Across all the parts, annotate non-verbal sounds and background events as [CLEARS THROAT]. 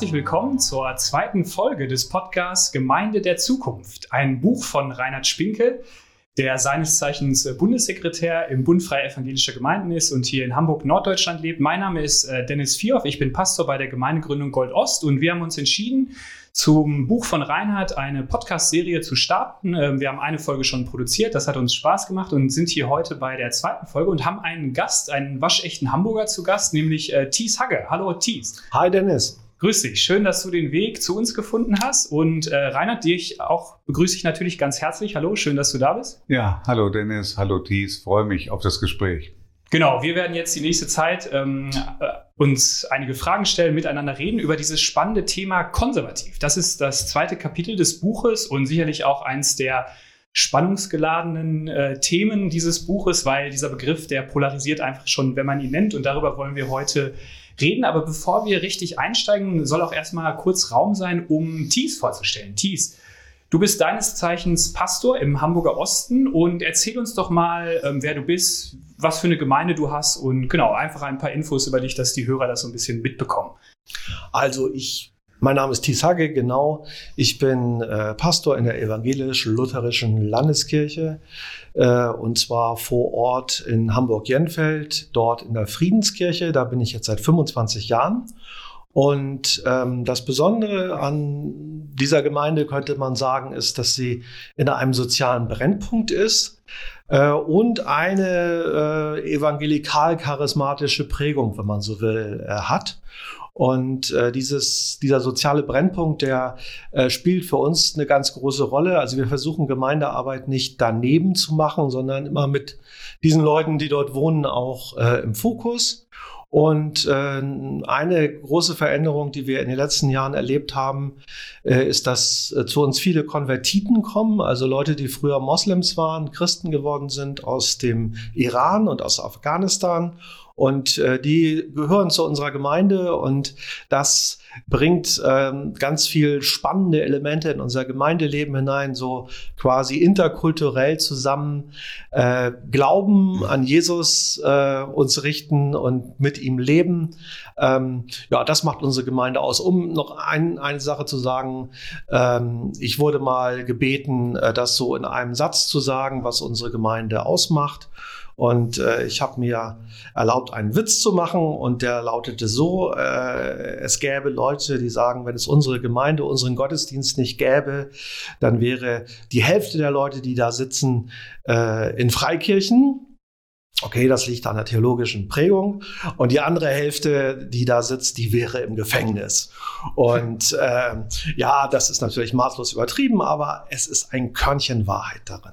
herzlich willkommen zur zweiten Folge des Podcasts Gemeinde der Zukunft. Ein Buch von Reinhard Spinkel, der seines Zeichens Bundessekretär im Bund Freier Evangelischer Gemeinden ist und hier in Hamburg, Norddeutschland lebt. Mein Name ist äh, Dennis Vierhoff, ich bin Pastor bei der Gemeindegründung Gold Ost und wir haben uns entschieden, zum Buch von Reinhard eine Podcast-Serie zu starten. Ähm, wir haben eine Folge schon produziert, das hat uns Spaß gemacht und sind hier heute bei der zweiten Folge und haben einen Gast, einen waschechten Hamburger zu Gast, nämlich äh, Thies Hagge. Hallo Thies. Hi Dennis. Grüß dich, schön, dass du den Weg zu uns gefunden hast. Und äh, Reinhard, dich auch begrüße ich natürlich ganz herzlich. Hallo, schön, dass du da bist. Ja, hallo Dennis, hallo Thies, freue mich auf das Gespräch. Genau, wir werden jetzt die nächste Zeit ähm, äh, uns einige Fragen stellen, miteinander reden über dieses spannende Thema konservativ. Das ist das zweite Kapitel des Buches und sicherlich auch eins der spannungsgeladenen äh, Themen dieses Buches, weil dieser Begriff, der polarisiert einfach schon, wenn man ihn nennt. Und darüber wollen wir heute reden. Aber bevor wir richtig einsteigen, soll auch erstmal kurz Raum sein, um Thies vorzustellen. Thies, du bist deines Zeichens Pastor im Hamburger Osten und erzähl uns doch mal, ähm, wer du bist, was für eine Gemeinde du hast und genau, einfach ein paar Infos über dich, dass die Hörer das so ein bisschen mitbekommen. Also ich mein Name ist Thies Hagge, genau. Ich bin äh, Pastor in der evangelisch-lutherischen Landeskirche äh, und zwar vor Ort in Hamburg-Jenfeld, dort in der Friedenskirche. Da bin ich jetzt seit 25 Jahren. Und ähm, das Besondere an dieser Gemeinde könnte man sagen, ist, dass sie in einem sozialen Brennpunkt ist äh, und eine äh, evangelikal-charismatische Prägung, wenn man so will, äh, hat. Und äh, dieses, dieser soziale Brennpunkt, der äh, spielt für uns eine ganz große Rolle. Also wir versuchen Gemeindearbeit nicht daneben zu machen, sondern immer mit diesen Leuten, die dort wohnen, auch äh, im Fokus. Und äh, eine große Veränderung, die wir in den letzten Jahren erlebt haben, äh, ist, dass äh, zu uns viele Konvertiten kommen, also Leute, die früher Moslems waren, Christen geworden sind aus dem Iran und aus Afghanistan und äh, die gehören zu unserer Gemeinde und das bringt ähm, ganz viel spannende Elemente in unser Gemeindeleben hinein, so quasi interkulturell zusammen äh, Glauben an Jesus äh, uns richten und mit ihm leben. Ähm, ja, das macht unsere Gemeinde aus. Um noch ein, eine Sache zu sagen, ähm, ich wurde mal gebeten, äh, das so in einem Satz zu sagen, was unsere Gemeinde ausmacht. Und äh, ich habe mir erlaubt, einen Witz zu machen und der lautete so, äh, es gäbe Leute, die sagen, wenn es unsere Gemeinde, unseren Gottesdienst nicht gäbe, dann wäre die Hälfte der Leute, die da sitzen, äh, in Freikirchen. Okay, das liegt an der theologischen Prägung. Und die andere Hälfte, die da sitzt, die wäre im Gefängnis. Und äh, ja, das ist natürlich maßlos übertrieben, aber es ist ein Körnchen Wahrheit darin.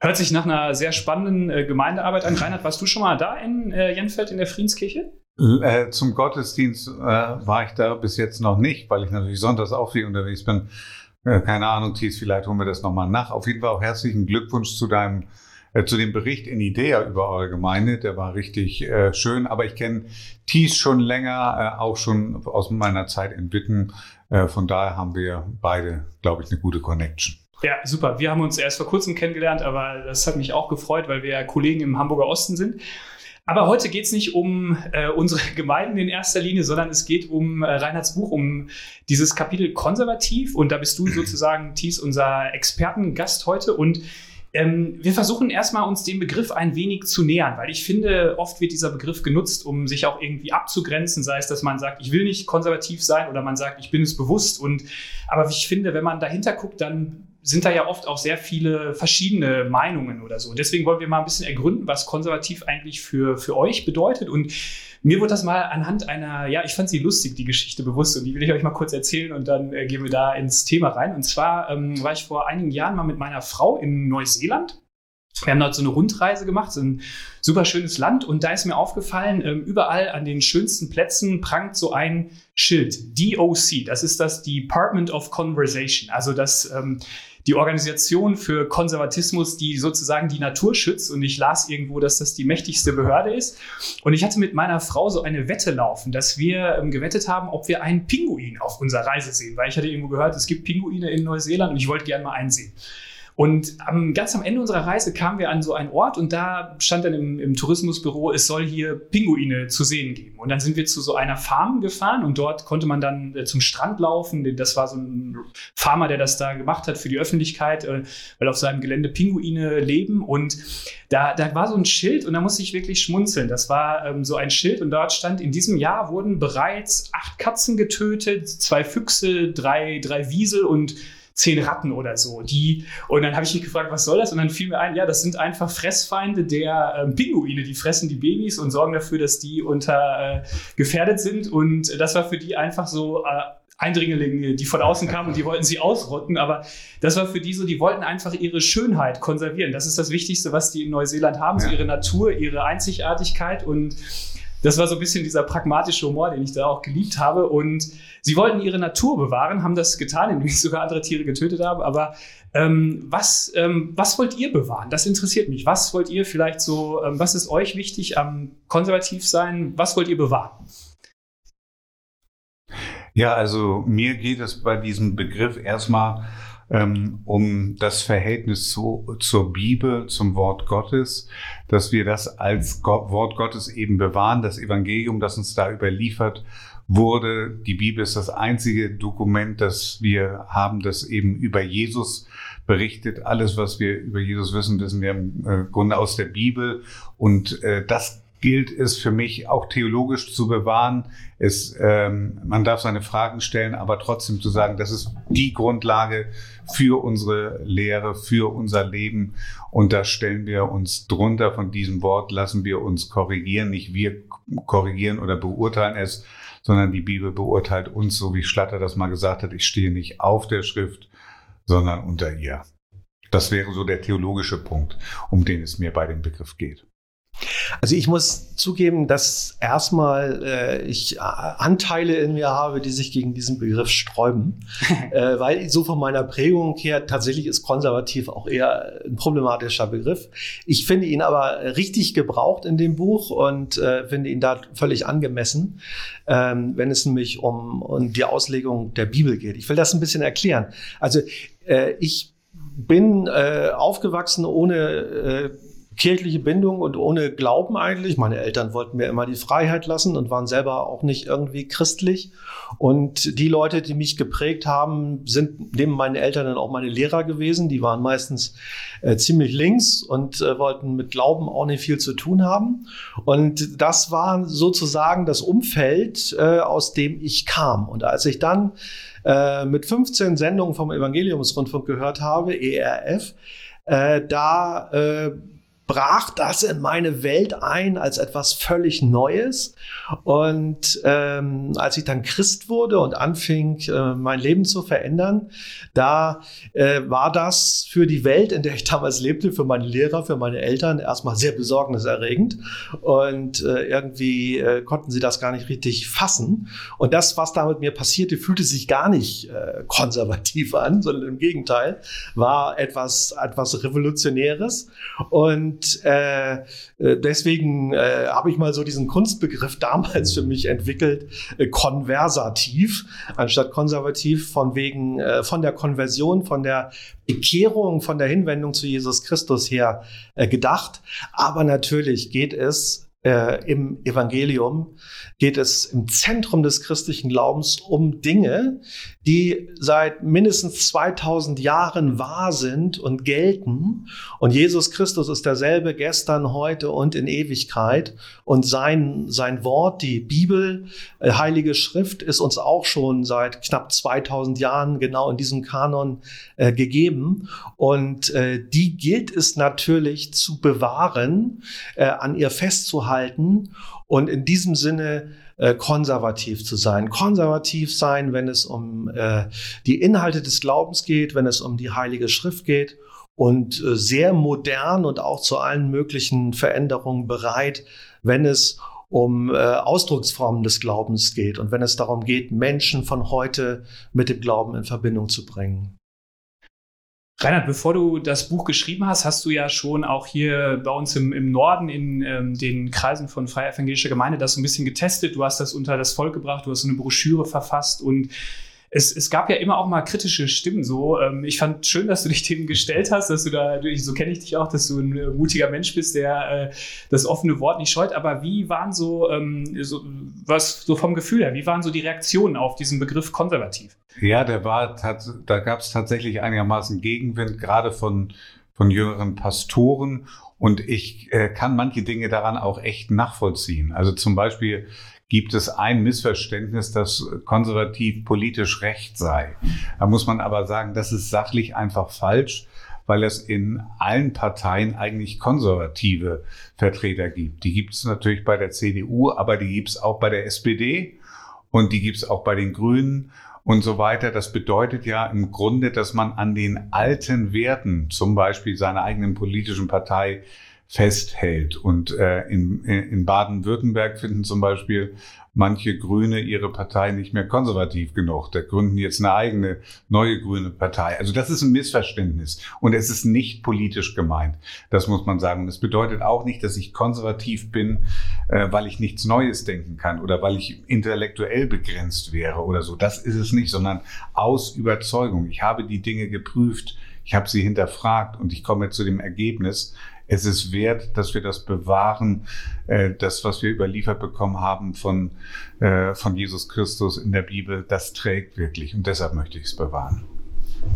Hört sich nach einer sehr spannenden äh, Gemeindearbeit an. Reinhard, warst du schon mal da in äh, Jenfeld in der Friedenskirche? Äh, zum Gottesdienst äh, war ich da bis jetzt noch nicht, weil ich natürlich sonntags auch viel unterwegs bin. Äh, keine Ahnung, Thies, vielleicht holen wir das nochmal nach. Auf jeden Fall auch herzlichen Glückwunsch zu deinem äh, zu dem Bericht in Idea über eure Gemeinde. Der war richtig schön. Aber ich kenne Thies schon länger, auch schon aus meiner Zeit in Witten. von daher haben wir beide, glaube ich, eine gute Connection. Ja, super. Wir haben uns erst vor kurzem kennengelernt, aber das hat mich auch gefreut, weil wir ja Kollegen im Hamburger Osten sind. Aber heute geht es nicht um äh, unsere [LAUGHS] Gemeinden in erster Linie, sondern es geht um äh, Reinhards Buch, um dieses Kapitel konservativ. Und da bist du [CLEARS THROAT] sozusagen, Thies, unser Expertengast heute. Und ähm, wir versuchen erstmal uns dem Begriff ein wenig zu nähern, weil ich finde, oft wird dieser Begriff genutzt, um sich auch irgendwie abzugrenzen, sei es, dass man sagt, ich will nicht konservativ sein oder man sagt, ich bin es bewusst. Und aber ich finde, wenn man dahinter guckt, dann sind da ja oft auch sehr viele verschiedene Meinungen oder so. Und deswegen wollen wir mal ein bisschen ergründen, was konservativ eigentlich für, für euch bedeutet. Und mir wurde das mal anhand einer, ja, ich fand sie lustig, die Geschichte bewusst. Und die will ich euch mal kurz erzählen und dann äh, gehen wir da ins Thema rein. Und zwar ähm, war ich vor einigen Jahren mal mit meiner Frau in Neuseeland. Wir haben dort so eine Rundreise gemacht, so ein super schönes Land. Und da ist mir aufgefallen, ähm, überall an den schönsten Plätzen prangt so ein Schild, DOC. Das ist das Department of Conversation. Also das ähm, die Organisation für Konservatismus, die sozusagen die Natur schützt. Und ich las irgendwo, dass das die mächtigste Behörde ist. Und ich hatte mit meiner Frau so eine Wette laufen, dass wir ähm, gewettet haben, ob wir einen Pinguin auf unserer Reise sehen. Weil ich hatte irgendwo gehört, es gibt Pinguine in Neuseeland und ich wollte gerne mal einen sehen. Und am, ganz am Ende unserer Reise kamen wir an so einen Ort und da stand dann im, im, Tourismusbüro, es soll hier Pinguine zu sehen geben. Und dann sind wir zu so einer Farm gefahren und dort konnte man dann äh, zum Strand laufen. Das war so ein Farmer, der das da gemacht hat für die Öffentlichkeit, äh, weil auf seinem Gelände Pinguine leben. Und da, da war so ein Schild und da musste ich wirklich schmunzeln. Das war ähm, so ein Schild und dort stand, in diesem Jahr wurden bereits acht Katzen getötet, zwei Füchse, drei, drei Wiesel und zehn Ratten oder so. Die, und dann habe ich mich gefragt, was soll das? Und dann fiel mir ein, ja, das sind einfach Fressfeinde der ähm, Pinguine. Die fressen die Babys und sorgen dafür, dass die unter äh, gefährdet sind. Und das war für die einfach so. Äh, Eindringlinge, die von außen kamen und die wollten sie ausrotten, aber das war für die so, die wollten einfach ihre Schönheit konservieren. Das ist das Wichtigste, was die in Neuseeland haben, ja. so ihre Natur, ihre Einzigartigkeit und das war so ein bisschen dieser pragmatische Humor, den ich da auch geliebt habe. Und sie wollten ihre Natur bewahren, haben das getan, indem sie sogar andere Tiere getötet haben. Aber ähm, was, ähm, was wollt ihr bewahren? Das interessiert mich. Was wollt ihr vielleicht so, ähm, was ist euch wichtig am konservativ sein? Was wollt ihr bewahren? Ja, also mir geht es bei diesem Begriff erstmal um das Verhältnis zu, zur Bibel, zum Wort Gottes, dass wir das als Gott, Wort Gottes eben bewahren, das Evangelium, das uns da überliefert wurde. Die Bibel ist das einzige Dokument, das wir haben, das eben über Jesus berichtet. Alles, was wir über Jesus wissen, wissen wir im äh, Grunde aus der Bibel. Und äh, das gilt es für mich auch theologisch zu bewahren. Es, ähm, man darf seine Fragen stellen, aber trotzdem zu sagen, das ist die Grundlage für unsere Lehre, für unser Leben. Und da stellen wir uns drunter von diesem Wort, lassen wir uns korrigieren. Nicht wir korrigieren oder beurteilen es, sondern die Bibel beurteilt uns, so wie Schlatter das mal gesagt hat. Ich stehe nicht auf der Schrift, sondern unter ihr. Das wäre so der theologische Punkt, um den es mir bei dem Begriff geht. Also ich muss zugeben, dass erstmal äh, ich äh, Anteile in mir habe, die sich gegen diesen Begriff sträuben, [LAUGHS] äh, weil so von meiner Prägung her tatsächlich ist konservativ auch eher ein problematischer Begriff. Ich finde ihn aber richtig gebraucht in dem Buch und äh, finde ihn da völlig angemessen, ähm, wenn es nämlich um, um die Auslegung der Bibel geht. Ich will das ein bisschen erklären. Also äh, ich bin äh, aufgewachsen ohne äh, kirchliche Bindung und ohne Glauben eigentlich. Meine Eltern wollten mir immer die Freiheit lassen und waren selber auch nicht irgendwie christlich. Und die Leute, die mich geprägt haben, sind neben meinen Eltern dann auch meine Lehrer gewesen. Die waren meistens äh, ziemlich links und äh, wollten mit Glauben auch nicht viel zu tun haben. Und das war sozusagen das Umfeld, äh, aus dem ich kam. Und als ich dann äh, mit 15 Sendungen vom Evangeliumsrundfunk gehört habe, ERF, äh, da äh, brach das in meine Welt ein als etwas völlig Neues. Und ähm, als ich dann Christ wurde und anfing, äh, mein Leben zu verändern, da äh, war das für die Welt, in der ich damals lebte, für meine Lehrer, für meine Eltern erstmal sehr besorgniserregend. Und äh, irgendwie äh, konnten sie das gar nicht richtig fassen. Und das, was da mit mir passierte, fühlte sich gar nicht äh, konservativ an, sondern im Gegenteil, war etwas, etwas Revolutionäres. Und und äh, äh, deswegen äh, habe ich mal so diesen Kunstbegriff [LAUGHS] damals für mich entwickelt, äh, konversativ, anstatt konservativ, von wegen äh, von der Konversion, von der Bekehrung, von der Hinwendung zu Jesus Christus her äh, gedacht. Aber natürlich geht es äh, im Evangelium geht es im Zentrum des christlichen Glaubens um Dinge, die seit mindestens 2000 Jahren wahr sind und gelten. Und Jesus Christus ist derselbe gestern, heute und in Ewigkeit. Und sein, sein Wort, die Bibel, äh, Heilige Schrift, ist uns auch schon seit knapp 2000 Jahren genau in diesem Kanon äh, gegeben. Und äh, die gilt es natürlich zu bewahren, äh, an ihr festzuhalten und in diesem Sinne äh, konservativ zu sein. Konservativ sein, wenn es um äh, die Inhalte des Glaubens geht, wenn es um die Heilige Schrift geht und äh, sehr modern und auch zu allen möglichen Veränderungen bereit, wenn es um äh, Ausdrucksformen des Glaubens geht und wenn es darum geht, Menschen von heute mit dem Glauben in Verbindung zu bringen. Reinhard, bevor du das Buch geschrieben hast, hast du ja schon auch hier bei uns im, im Norden in ähm, den Kreisen von Freie Evangelischer Gemeinde das so ein bisschen getestet. Du hast das unter das Volk gebracht, du hast eine Broschüre verfasst und es, es gab ja immer auch mal kritische Stimmen so. Ähm, ich fand schön, dass du dich dem gestellt hast, dass du da, so kenne ich dich auch, dass du ein äh, mutiger Mensch bist, der äh, das offene Wort nicht scheut. Aber wie waren so, ähm, so, was so vom Gefühl her, wie waren so die Reaktionen auf diesen Begriff konservativ? Ja, der war, da gab es tatsächlich einigermaßen Gegenwind, gerade von, von jüngeren Pastoren. Und ich äh, kann manche Dinge daran auch echt nachvollziehen. Also zum Beispiel gibt es ein Missverständnis, dass konservativ politisch recht sei. Da muss man aber sagen, das ist sachlich einfach falsch, weil es in allen Parteien eigentlich konservative Vertreter gibt. Die gibt es natürlich bei der CDU, aber die gibt es auch bei der SPD und die gibt es auch bei den Grünen und so weiter. Das bedeutet ja im Grunde, dass man an den alten Werten, zum Beispiel seiner eigenen politischen Partei, festhält. Und äh, in, in Baden-Württemberg finden zum Beispiel manche Grüne ihre Partei nicht mehr konservativ genug. Da gründen jetzt eine eigene neue grüne Partei. Also das ist ein Missverständnis und es ist nicht politisch gemeint. Das muss man sagen. Und es bedeutet auch nicht, dass ich konservativ bin, äh, weil ich nichts Neues denken kann oder weil ich intellektuell begrenzt wäre oder so. Das ist es nicht, sondern aus Überzeugung. Ich habe die Dinge geprüft. Ich habe sie hinterfragt und ich komme zu dem Ergebnis, es ist wert, dass wir das bewahren, äh, das, was wir überliefert bekommen haben von, äh, von Jesus Christus in der Bibel, das trägt wirklich und deshalb möchte ich es bewahren.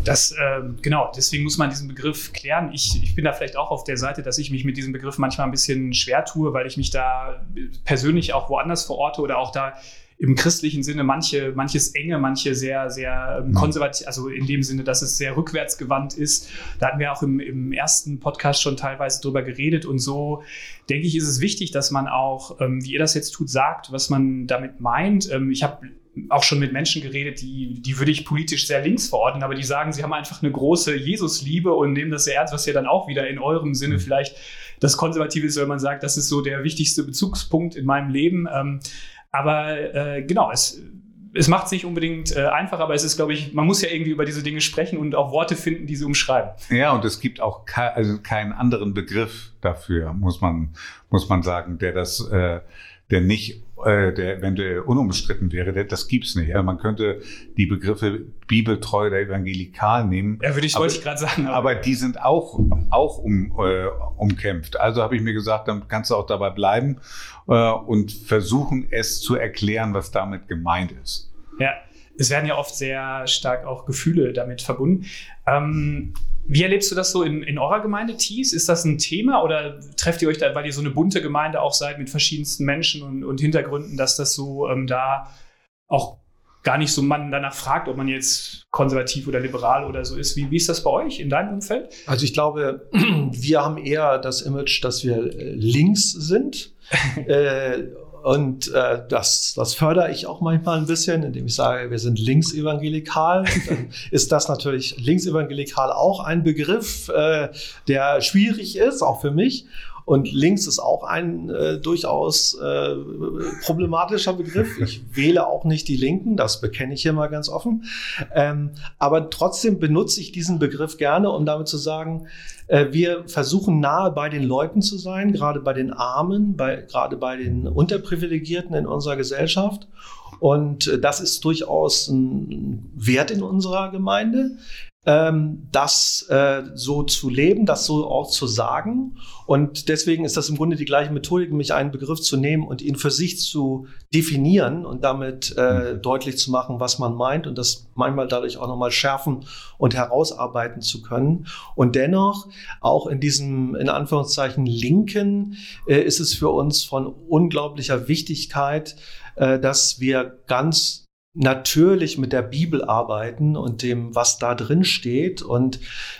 Das, äh, genau, deswegen muss man diesen Begriff klären. Ich, ich bin da vielleicht auch auf der Seite, dass ich mich mit diesem Begriff manchmal ein bisschen schwer tue, weil ich mich da persönlich auch woanders verorte oder auch da im christlichen Sinne manche, manches enge, manche sehr, sehr ähm, konservativ, also in dem Sinne, dass es sehr rückwärtsgewandt ist. Da hatten wir auch im, im ersten Podcast schon teilweise drüber geredet und so denke ich, ist es wichtig, dass man auch, ähm, wie ihr das jetzt tut, sagt, was man damit meint. Ähm, ich habe auch schon mit Menschen geredet, die, die würde ich politisch sehr links verordnen, aber die sagen, sie haben einfach eine große Jesusliebe und nehmen das sehr ernst, was ja dann auch wieder in eurem Sinne mhm. vielleicht das Konservative ist, wenn man sagt, das ist so der wichtigste Bezugspunkt in meinem Leben. Aber äh, genau, es, es macht es nicht unbedingt äh, einfach, aber es ist, glaube ich, man muss ja irgendwie über diese Dinge sprechen und auch Worte finden, die sie umschreiben. Ja, und es gibt auch ke also keinen anderen Begriff dafür, muss man, muss man sagen, der das, äh, der nicht äh, der, wenn der unumstritten wäre, das gibt's nicht. Ja, man könnte die Begriffe bibeltreu oder evangelikal nehmen. Ja, würde ich, aber, wollte ich gerade sagen. Aber. aber. die sind auch, auch um, äh, umkämpft. Also habe ich mir gesagt, dann kannst du auch dabei bleiben äh, und versuchen, es zu erklären, was damit gemeint ist. Ja, es werden ja oft sehr stark auch Gefühle damit verbunden. Ähm, wie erlebst du das so in, in eurer Gemeinde, Thies? Ist das ein Thema oder trefft ihr euch da, weil ihr so eine bunte Gemeinde auch seid mit verschiedensten Menschen und, und Hintergründen, dass das so ähm, da auch gar nicht so man danach fragt, ob man jetzt konservativ oder liberal oder so ist. Wie, wie ist das bei euch in deinem Umfeld? Also ich glaube, [CLEARS THROAT] wir haben eher das Image, dass wir links sind. [LAUGHS] äh, und äh, das, das fördere ich auch manchmal ein bisschen, indem ich sage, wir sind linksevangelikal. Dann [LAUGHS] ist das natürlich linksevangelikal auch ein Begriff, äh, der schwierig ist, auch für mich. Und links ist auch ein äh, durchaus äh, problematischer Begriff. Ich wähle auch nicht die Linken, das bekenne ich hier mal ganz offen. Ähm, aber trotzdem benutze ich diesen Begriff gerne, um damit zu sagen, äh, wir versuchen nahe bei den Leuten zu sein, gerade bei den Armen, bei, gerade bei den Unterprivilegierten in unserer Gesellschaft. Und äh, das ist durchaus ein Wert in unserer Gemeinde ähm, das äh, so zu leben, das so auch zu sagen. Und deswegen ist das im Grunde die gleiche Methodik, nämlich einen Begriff zu nehmen und ihn für sich zu definieren und damit äh, mhm. deutlich zu machen, was man meint und das manchmal dadurch auch nochmal schärfen und herausarbeiten zu können. Und dennoch, auch in diesem, in Anführungszeichen, Linken, äh, ist es für uns von unglaublicher Wichtigkeit, äh, dass wir ganz natürlich mit der Bibel arbeiten und dem, was da drin steht. Und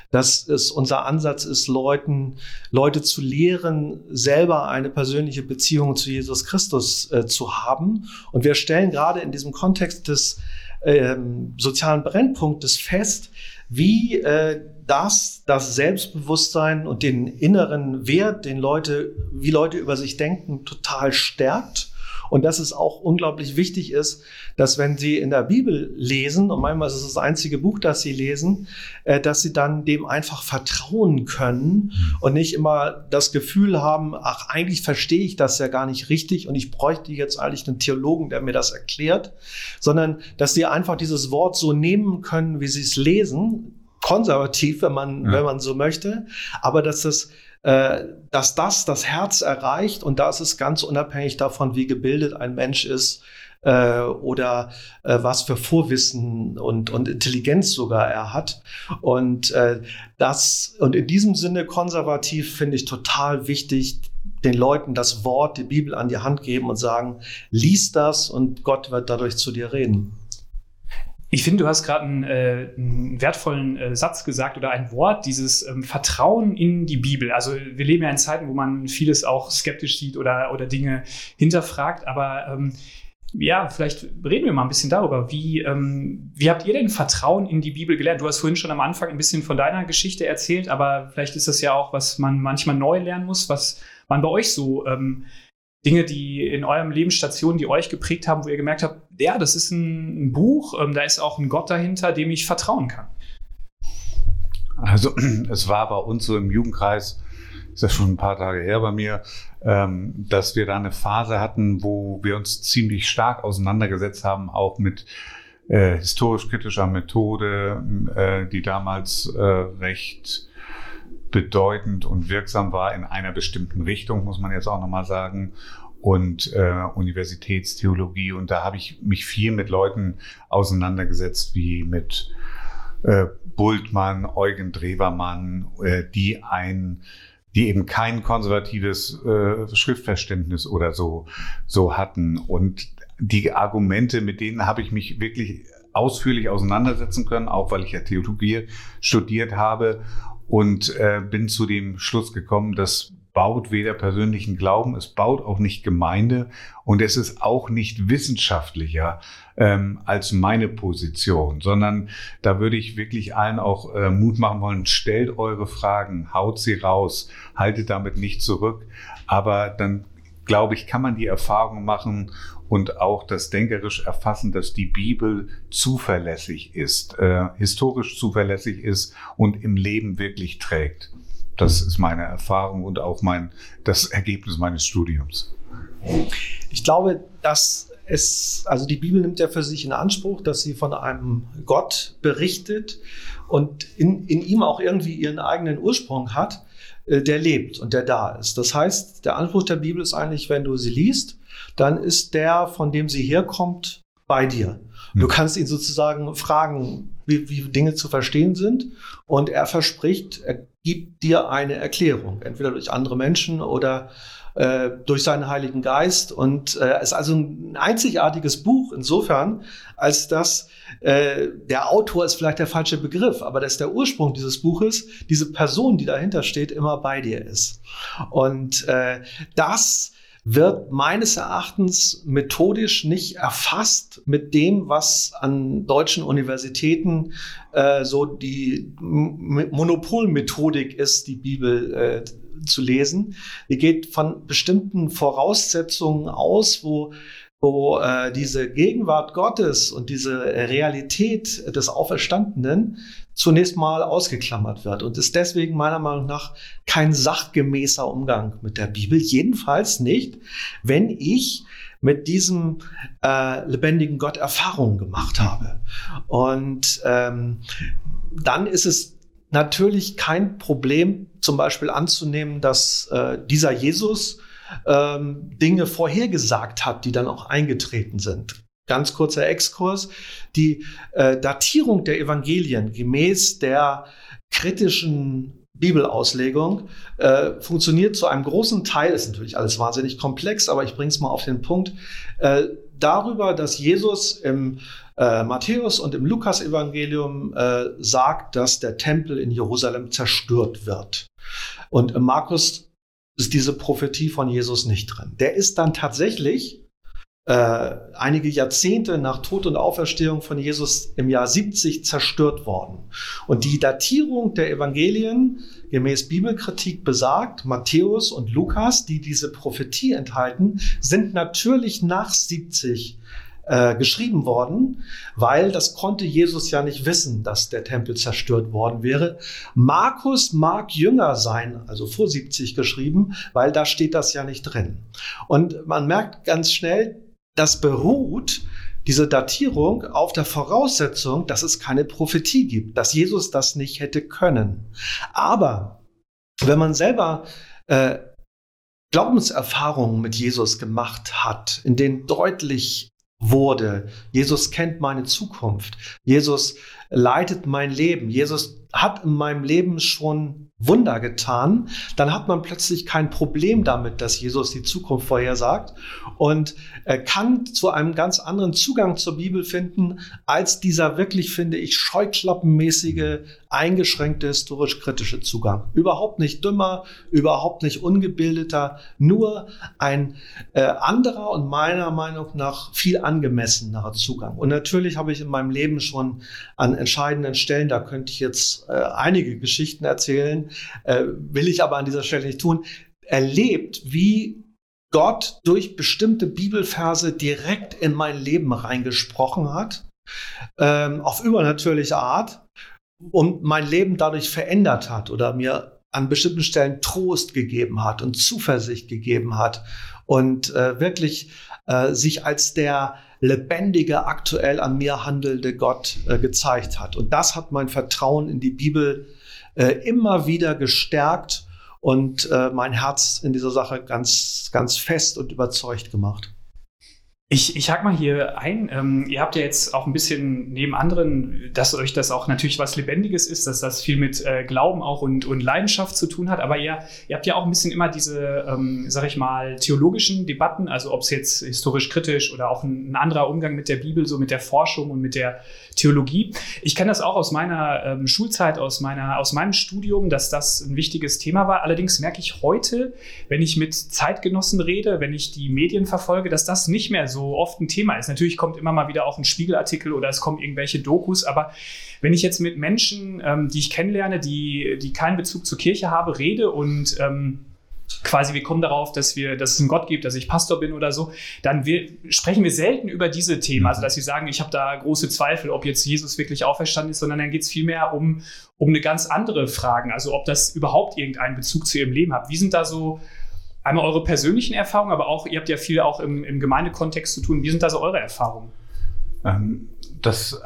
dass es unser Ansatz ist, Leuten, Leute zu lehren, selber eine persönliche Beziehung zu Jesus Christus äh, zu haben. Und wir stellen gerade in diesem Kontext des ähm, sozialen Brennpunktes fest, wie äh, das, das Selbstbewusstsein und den inneren Wert, den Leute, wie Leute über sich denken, total stärkt Und dass es auch unglaublich wichtig ist, dass wenn Sie in der Bibel lesen, und manchmal ist es das einzige Buch, das Sie lesen, äh, dass Sie dann dem einfach vertrauen können und nicht immer das Gefühl haben, ach, eigentlich verstehe ich das ja gar nicht richtig und ich bräuchte jetzt eigentlich einen Theologen, der mir das erklärt, sondern dass Sie einfach dieses Wort so nehmen können, wie Sie es lesen, konservativ, wenn man, ja. wenn man so möchte, aber dass das äh, dass das das Herz erreicht und da ist es ganz unabhängig davon, wie gebildet ein Mensch ist äh, oder äh, was für Vorwissen und, und Intelligenz sogar er hat. Und äh, das und in diesem Sinne konservativ finde ich total wichtig, den Leuten das Wort, die Bibel an die Hand geben und sagen, lies das und Gott wird dadurch zu dir reden. Ich finde, du hast gerade einen, äh, einen, wertvollen äh, Satz gesagt oder ein Wort, dieses ähm, Vertrauen in die Bibel. Also wir leben ja in Zeiten, wo man vieles auch skeptisch sieht oder, oder Dinge hinterfragt, aber ähm, ja, vielleicht reden wir mal ein bisschen darüber. Wie, ähm, wie habt ihr denn Vertrauen in die Bibel gelernt? Du hast vorhin schon am Anfang ein bisschen von deiner Geschichte erzählt, aber vielleicht ist das ja auch, was man manchmal neu lernen muss, was man bei euch so ähm, Dinge, die in eurem Leben Stationen, die euch geprägt haben, wo ihr gemerkt habt, ja, das ist ein, Buch, ähm, da ist auch ein Gott dahinter, dem ich vertrauen kann? Also [CLEARS THROAT] es war bei uns so im Jugendkreis, ist ja schon ein paar Tage her bei mir, ähm, dass wir da eine Phase hatten, wo wir uns ziemlich stark auseinandergesetzt haben, auch mit äh, historisch-kritischer Methode, äh, die damals äh, recht bedeutend und wirksam war in einer bestimmten Richtung, muss man jetzt auch nochmal sagen. Und äh, Universitätstheologie. Und da habe ich mich viel mit Leuten auseinandergesetzt, wie mit äh, Bultmann, Eugen Drewermann, äh, die ein die eben kein konservatives äh, Schriftverständnis oder so so hatten und die Argumente, mit denen habe ich mich wirklich ausführlich auseinandersetzen können, auch weil ich ja Theologie studiert habe und äh, bin zu dem Schluss gekommen, das baut weder persönlichen Glauben, es baut auch nicht Gemeinde und es ist auch nicht wissenschaftlicher ähm, als meine Position, sondern da würde ich wirklich allen auch äh, Mut machen wollen, stellt eure Fragen, haut sie raus, haltet damit nicht zurück, aber dann glaube ich, kann man die Erfahrung machen und auch das denkerisch erfassen, dass die Bibel zuverlässig ist, äh, historisch zuverlässig ist und im Leben wirklich trägt. Das ist meine Erfahrung und auch mein, das Ergebnis meines Studiums. Ich glaube, dass es, also die Bibel nimmt ja für sich in Anspruch, dass sie von einem Gott berichtet und in, in ihm auch irgendwie ihren eigenen Ursprung hat, äh, der lebt und der da ist. Das heißt, der Anspruch der Bibel ist eigentlich, wenn du sie liest, dann ist der, von dem sie herkommt, bei dir. Du hm. kannst ihn sozusagen fragen, wie, wie Dinge zu verstehen sind. Und er verspricht, er gibt dir eine Erklärung, entweder durch andere Menschen oder äh, durch seinen Heiligen Geist. Und es äh, ist also ein einzigartiges Buch insofern, als dass äh, der Autor ist vielleicht der falsche Begriff, aber dass der Ursprung dieses Buches, diese Person, die dahinter steht, immer bei dir ist. Und äh, das wird meines Erachtens methodisch nicht erfasst mit dem, was an deutschen Universitäten äh, so die Monopolmethodik ist, die Bibel äh, zu lesen. Die geht von bestimmten Voraussetzungen aus, wo wo äh, diese Gegenwart Gottes und diese Realität des Auferstandenen zunächst mal ausgeklammert wird und ist deswegen meiner Meinung nach kein sachgemäßer Umgang mit der Bibel. Jedenfalls nicht, wenn ich mit diesem äh, lebendigen Gott Erfahrungen gemacht habe. Und ähm, dann ist es natürlich kein Problem, zum Beispiel anzunehmen, dass äh, dieser Jesus ähm, Dinge vorhergesagt hat, die dann auch eingetreten sind. Ganz kurzer Exkurs. Die äh, Datierung der Evangelien gemäß der kritischen Bibelauslegung äh, funktioniert zu einem großen Teil, ist natürlich alles wahnsinnig komplex, aber ich bringe es mal auf den Punkt, äh, darüber, dass Jesus im äh, Matthäus und im Lukas-Evangelium äh, sagt, dass der Tempel in Jerusalem zerstört wird. Und im Markus ist diese Prophetie von Jesus nicht drin. Der ist dann tatsächlich äh, einige Jahrzehnte nach Tod und Auferstehung von Jesus im Jahr 70 zerstört worden. Und die Datierung der Evangelien gemäß Bibelkritik besagt, Matthäus und Lukas, die diese Prophetie enthalten, sind natürlich nach 70 äh, geschrieben worden, weil das konnte Jesus ja nicht wissen, dass der Tempel zerstört worden wäre. Markus mag jünger sein, also vor 70 geschrieben, weil da steht das ja nicht drin. Und man merkt ganz schnell, das beruht, diese Datierung, auf der Voraussetzung, dass es keine Prophetie gibt, dass Jesus das nicht hätte können. Aber wenn man selber äh, Glaubenserfahrungen mit Jesus gemacht hat, in denen deutlich wurde, Jesus kennt meine Zukunft, Jesus leitet mein Leben, Jesus hat in meinem Leben schon Wunder getan, dann hat man plötzlich kein Problem damit, dass Jesus die Zukunft vorhersagt und kann zu einem ganz anderen Zugang zur Bibel finden, als dieser wirklich, finde ich, scheuklappenmäßige, eingeschränkte historisch-kritische Zugang. Überhaupt nicht dümmer, überhaupt nicht ungebildeter, nur ein äh, anderer und meiner Meinung nach viel angemessenerer Zugang. Und natürlich habe ich in meinem Leben schon an entscheidenden Stellen, da könnte ich jetzt äh, einige Geschichten erzählen, äh, will ich aber an dieser Stelle nicht tun, erlebt, wie Gott durch bestimmte Bibelverse direkt in mein Leben reingesprochen hat, ähm, auf übernatürliche Art und mein Leben dadurch verändert hat oder mir an bestimmten Stellen Trost gegeben hat und Zuversicht gegeben hat und äh, wirklich äh, sich als der lebendige, aktuell an mir handelnde Gott äh, gezeigt hat. Und das hat mein Vertrauen in die Bibel äh, immer wieder gestärkt und äh, mein Herz in dieser Sache ganz, ganz fest und überzeugt gemacht. Ich, ich hake mal hier ein. Ähm, ihr habt ja jetzt auch ein bisschen neben anderen, dass euch das auch natürlich was Lebendiges ist, dass das viel mit äh, Glauben auch und, und Leidenschaft zu tun hat. Aber ihr, ihr habt ja auch ein bisschen immer diese, ähm, sag ich mal, theologischen Debatten, also ob es jetzt historisch kritisch oder auch ein, ein, anderer Umgang mit der Bibel, so mit der Forschung und mit der Theologie. Ich kenne das auch aus meiner ähm, Schulzeit, aus, meiner, aus meinem Studium, dass das ein wichtiges Thema war. Allerdings merke ich heute, wenn ich mit Zeitgenossen rede, wenn ich die Medien verfolge, dass das nicht mehr so oft ein Thema ist. Natürlich kommt immer mal wieder auch ein Spiegelartikel oder es kommen irgendwelche Dokus, aber wenn ich jetzt mit Menschen, ähm, die ich kennenlerne, die, die keinen Bezug zur Kirche habe, rede und ähm, quasi wir kommen darauf, dass wir, dass es einen Gott gibt, dass ich Pastor bin oder so, dann wir, sprechen wir selten über diese Themen. Also dass sie sagen, ich habe da große Zweifel, ob jetzt Jesus wirklich auferstanden ist, sondern dann geht es vielmehr um, um eine ganz andere Frage. Also ob das überhaupt irgendeinen Bezug zu ihrem Leben hat. Wie sind da so einmal eure persönlichen Erfahrungen, aber auch, ihr habt ja viel auch im, im Gemeindekontext zu tun. Wie sind da so eure Erfahrungen? Ähm, das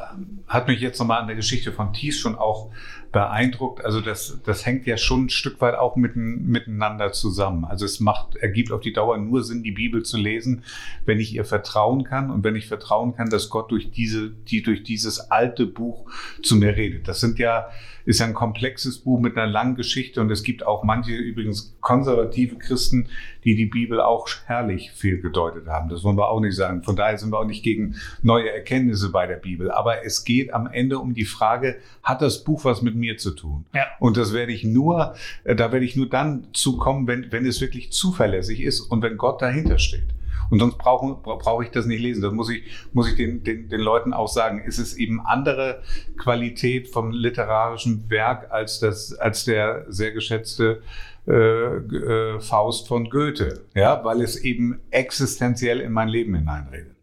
hat mich jetzt nochmal an der Geschichte von Thies schon auch beeindruckt. Also das, das hängt ja schon ein Stück weit auch mit, miteinander zusammen. Also es macht, ergibt auf die Dauer nur Sinn, die Bibel zu lesen, wenn ich ihr vertrauen kann und wenn ich vertrauen kann, dass Gott durch diese, die durch dieses alte Buch zu mir redet. Das sind ja ist ja ein komplexes Buch mit einer langen Geschichte und es gibt auch manche übrigens konservative Christen, die die Bibel auch herrlich viel gedeutet haben. Das wollen wir auch nicht sagen. Von daher sind wir auch nicht gegen neue Erkenntnisse bei der Bibel. Aber es geht am Ende um die Frage, hat das Buch was mit mir zu tun? Ja. Und das werde ich nur, äh, da werde ich nur dann zukommen, wenn, wenn es wirklich zuverlässig ist und wenn Gott dahinter steht. Und sonst brauche brauch ich das nicht lesen. Das muss ich, muss ich den, den, den Leuten auch sagen. Es ist eben andere Qualität vom literarischen Werk als, das, als der sehr geschätzte äh, äh, Faust von Goethe, ja, weil es eben existenziell in mein Leben hineinredet.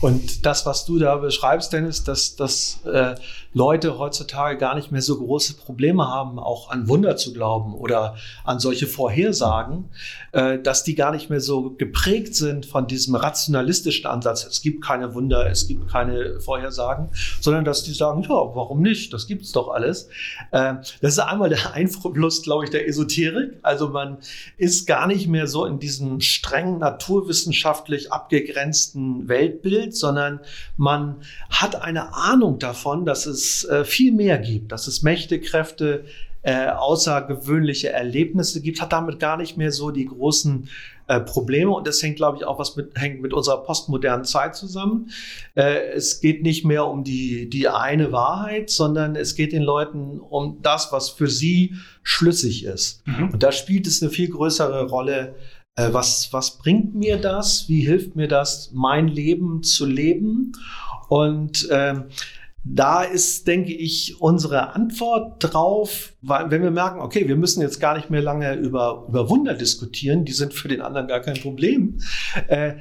Und das, was du da beschreibst, Dennis, dass, dass äh, Leute heutzutage gar nicht mehr so große Probleme haben, auch an Wunder zu glauben oder an solche Vorhersagen, äh, dass die gar nicht mehr so geprägt sind von diesem rationalistischen Ansatz. Es gibt keine Wunder, es gibt keine Vorhersagen, sondern dass die sagen, ja, warum nicht? Das gibt's doch alles. Äh, das ist einmal der [LAUGHS] Einfluss, glaube ich, der Esoterik. Also man ist gar nicht mehr so in diesem streng naturwissenschaftlich abgegrenzten Weltbild, sondern man hat eine Ahnung davon, dass es es äh, viel mehr gibt, dass es Mächte, Kräfte, äh, außergewöhnliche Erlebnisse gibt, hat damit gar nicht mehr so die großen äh, Probleme. Und das hängt, glaube ich, auch was mit, hängt mit unserer postmodernen Zeit zusammen. Äh, es geht nicht mehr um die, die eine Wahrheit, sondern es geht den Leuten um das, was für sie schlüssig ist. Mhm. Und da spielt es eine viel größere Rolle, Äh, was, was bringt mir das? Wie hilft mir das, mein Leben zu leben? Und ähm, da ist, denke ich, unsere Antwort drauf, weil wenn wir merken, okay, wir müssen jetzt gar nicht mehr lange über, über Wunder diskutieren, die sind für den anderen gar kein Problem, äh,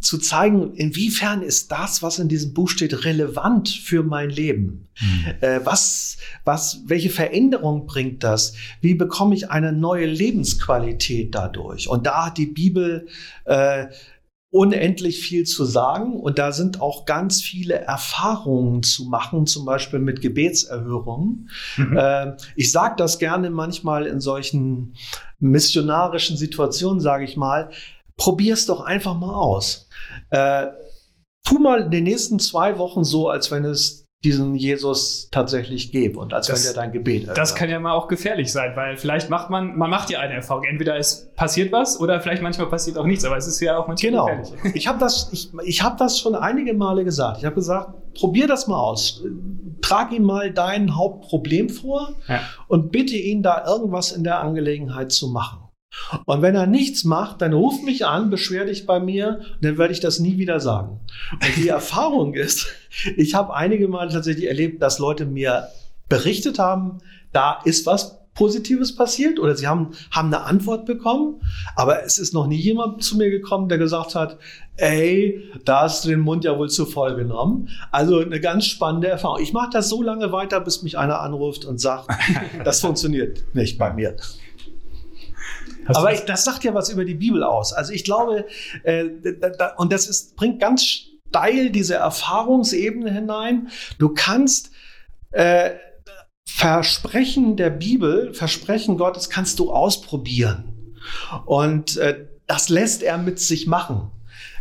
zu zeigen, inwiefern ist das, was in diesem Buch steht, relevant für mein Leben? Mhm. Äh, was, was, welche Veränderung bringt das? Wie bekomme ich eine neue Lebensqualität dadurch? Und da hat die Bibel äh, unendlich viel zu sagen und da sind auch ganz viele Erfahrungen zu machen, zum Beispiel mit Gebetserhörungen. Mhm. Äh, ich sage das gerne manchmal in solchen missionarischen Situationen, sage ich mal, probier's doch einfach mal aus. Äh, tu mal in den nächsten zwei Wochen so, als wenn es diesen Jesus tatsächlich gebe und als das, wenn er dein Gebet erhört. Das kann ja mal auch gefährlich sein, weil vielleicht macht man, man macht ja eine Erfahrung. Entweder es passiert was oder vielleicht manchmal passiert auch nichts, aber es ist ja auch manchmal genau. gefährlich. [LAUGHS] Ich habe das, ich, ich hab das schon einige Male gesagt. Ich habe gesagt, probier das mal aus. Trag ihm mal dein Hauptproblem vor ja. und bitte ihn da irgendwas in der Angelegenheit zu machen. Und wenn er nichts macht, dann ruf mich an, beschwer dich bei mir, dann werde ich das nie wieder sagen. Und die [LAUGHS] Erfahrung ist, ich habe einige Mal tatsächlich erlebt, dass Leute mir berichtet haben, da ist was Positives passiert oder sie haben, haben eine Antwort bekommen, aber es ist noch nie jemand zu mir gekommen, der gesagt hat, ey, da hast du den Mund ja wohl zu voll genommen. Also eine ganz spannende Erfahrung. Ich mache das so lange weiter, bis mich einer anruft und sagt, [LAUGHS] das funktioniert nicht bei mir. Hast Aber ich, das sagt ja was über die Bibel aus. Also ich glaube, äh, da, und das ist, bringt ganz steil diese Erfahrungsebene hinein. Du kannst äh, Versprechen der Bibel, Versprechen Gottes kannst du ausprobieren. Und äh, das lässt er mit sich machen.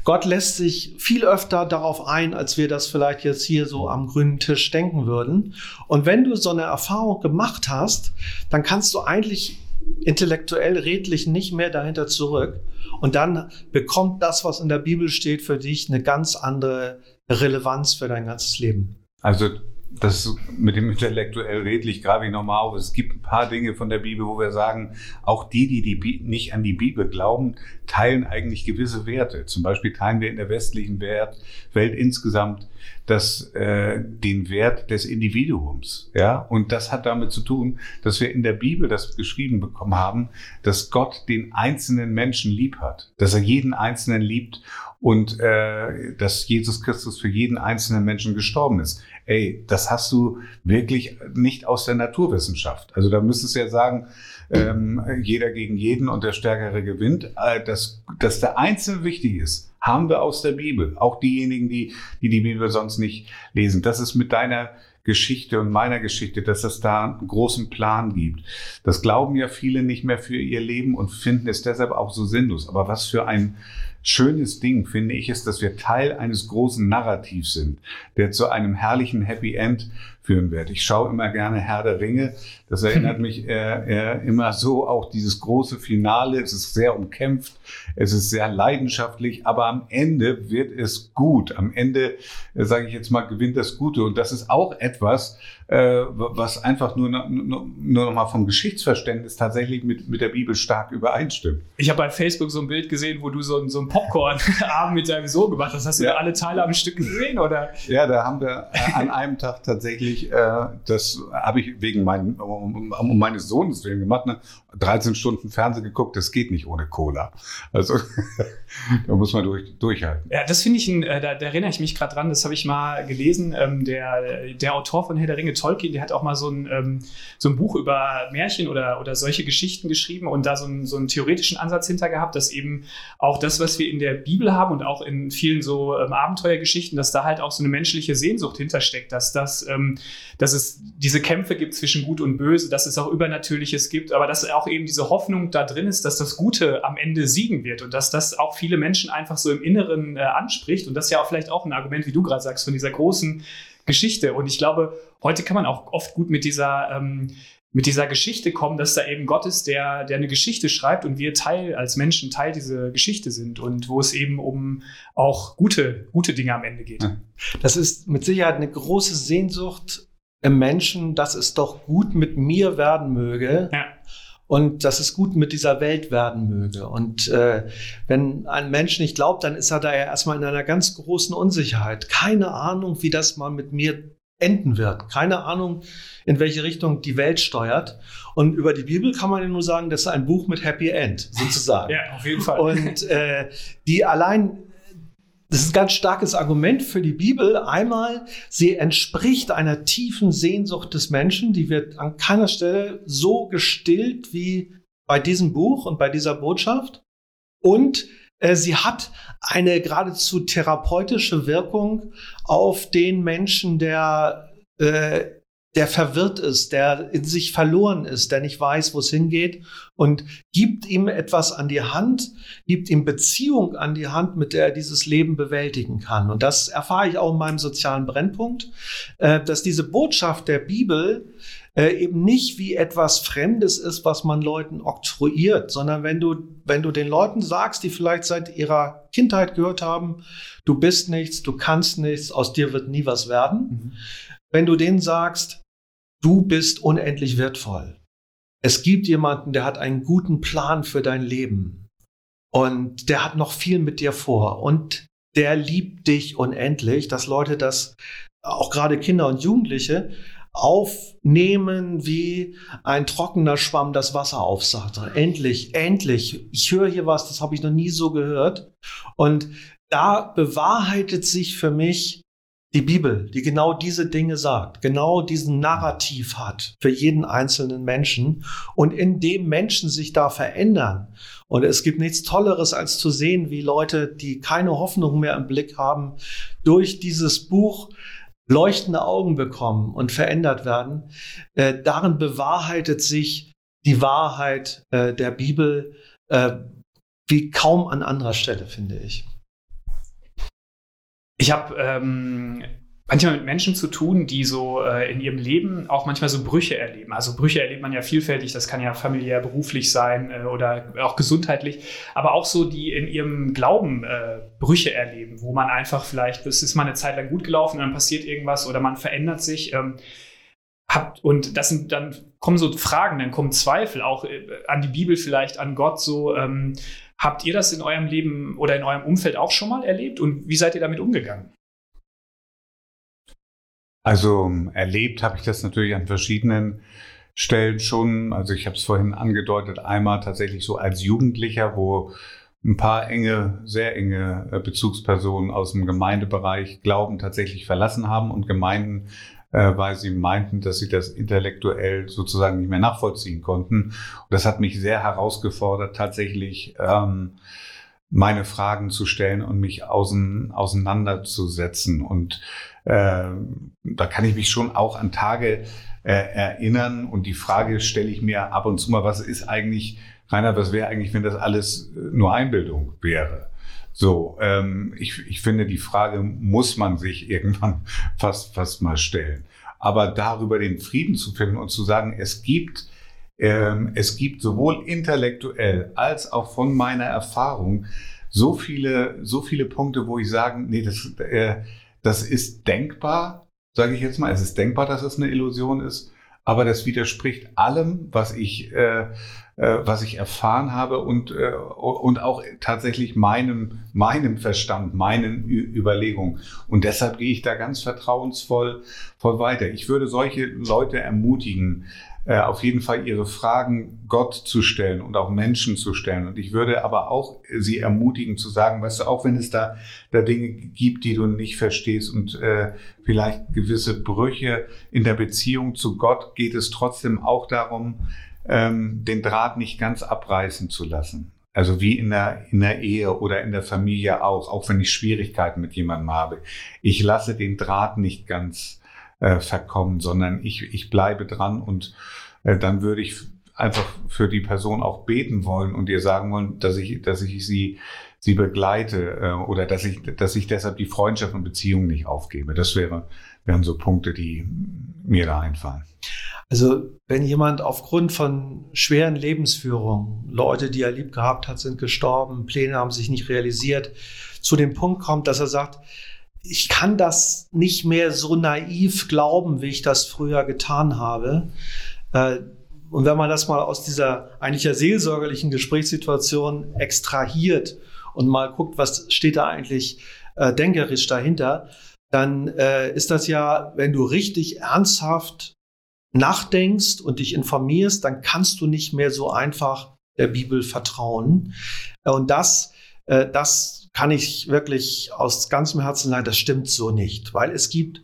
Gott lässt sich viel öfter darauf ein, als wir das vielleicht jetzt hier so am grünen Tisch denken würden. Und wenn du so eine Erfahrung gemacht hast, dann kannst du eigentlich intellektuell redlich nicht mehr dahinter zurück. Und dann bekommt das, was in der Bibel steht, für dich eine ganz andere Relevanz für dein ganzes Leben. Also das mit dem intellektuell redlich grabe ich nochmal auf. Es gibt ein paar Dinge von der Bibel, wo wir sagen, auch die, die, die nicht an die Bibel glauben, teilen eigentlich gewisse Werte. Zum Beispiel teilen wir in der westlichen Welt insgesamt das, äh, den Wert des Individuums. Ja, und das hat damit zu tun, dass wir in der Bibel das geschrieben bekommen haben, dass Gott den einzelnen Menschen lieb hat, dass er jeden Einzelnen liebt und äh, dass Jesus Christus für jeden einzelnen Menschen gestorben ist. Ey, das hast du wirklich nicht aus der Naturwissenschaft. Also da müsstest du ja sagen, ähm, jeder gegen jeden und der Stärkere gewinnt. Äh, dass, dass der Einzelne wichtig ist, haben wir aus der Bibel. Auch diejenigen, die, die die Bibel sonst nicht lesen. Das ist mit deiner Geschichte und meiner Geschichte, dass es da einen großen Plan gibt. Das glauben ja viele nicht mehr für ihr Leben und finden es deshalb auch so sinnlos. Aber was für ein schönes Ding, finde ich, ist, dass wir Teil eines großen Narrativs sind, der zu einem herrlichen Happy End führen wird. Ich schaue immer gerne Herr der Ringe. Das erinnert [LAUGHS] mich äh, äh, immer so auch dieses große Finale. Es ist sehr umkämpft, es ist sehr leidenschaftlich, aber am Ende wird es gut. Am Ende, äh, sage ich jetzt mal, gewinnt das Gute. Und das ist auch etwas, äh, was einfach nur, nur, nur noch mal vom Geschichtsverständnis tatsächlich mit, mit der Bibel stark übereinstimmt. Ich habe bei Facebook so ein Bild gesehen, wo du so, so einen Popcorn-Abend [LAUGHS] mit deinem Sohn gemacht hast. Hast du ja. alle Teile am Stück gesehen? Oder? Ja, da haben wir äh, an einem Tag tatsächlich, äh, das habe ich wegen meinem, um, um meines Sohnes willen gemacht, ne? 13 Stunden Fernsehen geguckt, das geht nicht ohne Cola. Also [LAUGHS] da muss man durch, durchhalten. Ja, das finde ich, ein, äh, da, da, erinnere ich mich gerade dran, das habe ich mal gelesen. Ähm, der, der Autor von Herr der Ringe, Tolkien, der hat auch mal so ein, ähm, so ein Buch über Märchen oder, oder solche Geschichten geschrieben und da so, ein, so einen theoretischen Ansatz hinter gehabt, dass eben auch das, was wir in der Bibel haben und auch in vielen so ähm, Abenteuergeschichten, dass da halt auch so eine menschliche Sehnsucht hintersteckt, dass, das, ähm, dass es diese Kämpfe gibt zwischen Gut und Böse, dass es auch Übernatürliches gibt, aber dass auch eben diese Hoffnung da drin ist, dass das Gute am Ende siegen wird und dass das auch viele Menschen einfach so im Inneren äh, anspricht und das ja auch vielleicht auch ein Argument, wie du gerade sagst, von dieser großen Geschichte. Und ich glaube, heute kann man auch oft gut mit dieser, ähm, mit dieser Geschichte kommen, dass da eben Gott ist, der, der eine Geschichte schreibt und wir Teil, als Menschen Teil dieser Geschichte sind und wo es eben um auch gute, gute Dinge am Ende geht. Das ist mit Sicherheit eine große Sehnsucht im Menschen, dass es doch gut mit mir werden möge. Ja. Und dass es gut mit dieser Welt werden möge. Und äh, wenn ein Mensch nicht glaubt, dann ist er da ja erstmal in einer ganz großen Unsicherheit. Keine Ahnung, wie das mal mit mir enden wird. Keine Ahnung, in welche Richtung die Welt steuert. Und über die Bibel kann man ja nur sagen, das ist ein Buch mit Happy End, sozusagen. ja, auf jeden Fall. Und äh, die allein das ist ein ganz starkes Argument für die Bibel. Einmal, sie entspricht einer tiefen Sehnsucht des Menschen, die wird an keiner Stelle so gestillt wie bei diesem Buch und bei dieser Botschaft. Und äh, sie hat eine geradezu therapeutische Wirkung auf den Menschen, der äh, der verwirrt ist, der in sich verloren ist, der nicht weiß, wo es hingeht und gibt ihm etwas an die Hand, gibt ihm Beziehung an die Hand, mit der er dieses Leben bewältigen kann. Und das erfahre ich auch in meinem sozialen Brennpunkt, äh, dass diese Botschaft der Bibel äh, eben nicht wie etwas Fremdes ist, was man Leuten oktroyiert, sondern wenn du, wenn du den Leuten sagst, die vielleicht seit ihrer Kindheit gehört haben, du bist nichts, du kannst nichts, aus dir wird nie was werden. Mhm. Wenn du denen sagst, Du bist unendlich wertvoll. Es gibt jemanden, der hat einen guten Plan für dein Leben. Und der hat noch viel mit dir vor. Und der liebt dich unendlich, dass Leute das, auch gerade Kinder und Jugendliche, aufnehmen wie ein trockener Schwamm das Wasser aufsagt. Endlich, endlich. Ich höre hier was, das habe ich noch nie so gehört. Und da bewahrheitet sich für mich die Bibel, die genau diese Dinge sagt, genau diesen Narrativ hat für jeden einzelnen Menschen und in dem Menschen sich da verändern. Und es gibt nichts Tolleres, als zu sehen, wie Leute, die keine Hoffnung mehr im Blick haben, durch dieses Buch leuchtende Augen bekommen und verändert werden. Äh, darin bewahrheitet sich die Wahrheit äh, der Bibel äh, wie kaum an anderer Stelle, finde ich. Ich habe ähm, manchmal mit Menschen zu tun, die so äh, in ihrem Leben auch manchmal so Brüche erleben. Also Brüche erlebt man ja vielfältig, das kann ja familiär, beruflich sein äh, oder auch gesundheitlich, aber auch so, die in ihrem Glauben äh, Brüche erleben, wo man einfach vielleicht, es ist mal eine Zeit lang gut gelaufen, dann passiert irgendwas oder man verändert sich. Ähm, habt, und das sind dann kommen so Fragen, dann kommen Zweifel auch äh, an die Bibel vielleicht, an Gott so. Ähm, Habt ihr das in eurem Leben oder in eurem Umfeld auch schon mal erlebt und wie seid ihr damit umgegangen? Also erlebt habe ich das natürlich an verschiedenen Stellen schon. Also ich habe es vorhin angedeutet, einmal tatsächlich so als Jugendlicher, wo ein paar enge, sehr enge äh, Bezugspersonen aus dem Gemeindebereich Glauben tatsächlich verlassen haben und Gemeinden äh, weil sie meinten, dass sie das intellektuell sozusagen nicht mehr nachvollziehen konnten. Und das hat mich sehr herausgefordert, tatsächlich ähm, meine Fragen zu stellen und mich außen, auseinanderzusetzen. Und äh, da kann ich mich schon auch an Tage äh, erinnern. Und die Frage stelle ich mir ab und zu mal, was ist eigentlich, Rainer, was wäre eigentlich, wenn das alles nur Einbildung wäre? So, ähm, ich, ich finde, die Frage muss man sich [LAUGHS] irgendwann fast, fast mal stellen. Aber darüber den Frieden zu finden und zu sagen, es gibt, ähm, es gibt sowohl intellektuell als auch von meiner Erfahrung so viele, so viele Punkte, wo ich sagen, nee, das, äh, das ist denkbar, sage ich jetzt mal. Es ist denkbar, dass es eine Illusion ist, aber das widerspricht allem, was ich äh, äh, was ich erfahren habe und, äh, und auch tatsächlich meinem, meinem Verstand, meinen Überlegungen. Und deshalb gehe ich da ganz vertrauensvoll voll weiter. Ich würde solche Leute ermutigen, äh, auf jeden Fall ihre Fragen Gott zu stellen und auch Menschen zu stellen. Und ich würde aber auch sie ermutigen zu sagen, weißt du, auch wenn es da, da Dinge gibt, die du nicht verstehst und äh, vielleicht gewisse Brüche in der Beziehung zu Gott, geht es trotzdem auch darum, ähm, den Draht nicht ganz abreißen zu lassen. Also wie in der, in der Ehe oder in der Familie auch, auch wenn ich Schwierigkeiten mit jemandem habe. Ich lasse den Draht nicht ganz äh, verkommen, sondern ich, ich bleibe dran und äh, dann würde ich einfach für die Person auch beten wollen und ihr sagen wollen, dass ich, dass ich sie, sie begleite äh, oder dass ich, dass ich deshalb die Freundschaft und Beziehung nicht aufgebe. Das wäre, wären so Punkte, die mir da einfallen. Also wenn jemand aufgrund von schweren Lebensführungen, Leute, die er lieb gehabt hat, sind gestorben, Pläne haben sich nicht realisiert, zu dem Punkt kommt, dass er sagt, ich kann das nicht mehr so naiv glauben, wie ich das früher getan habe, äh, Und wenn man das mal aus dieser eigentlich ja seelsorgerlichen Gesprächssituation extrahiert und mal guckt, was steht da eigentlich äh, denkerisch dahinter, dann äh, ist das ja, wenn du richtig ernsthaft nachdenkst und dich informierst, dann kannst du nicht mehr so einfach der Bibel vertrauen. Und das, äh, das kann ich wirklich aus ganzem Herzen sagen, das stimmt so nicht, weil es gibt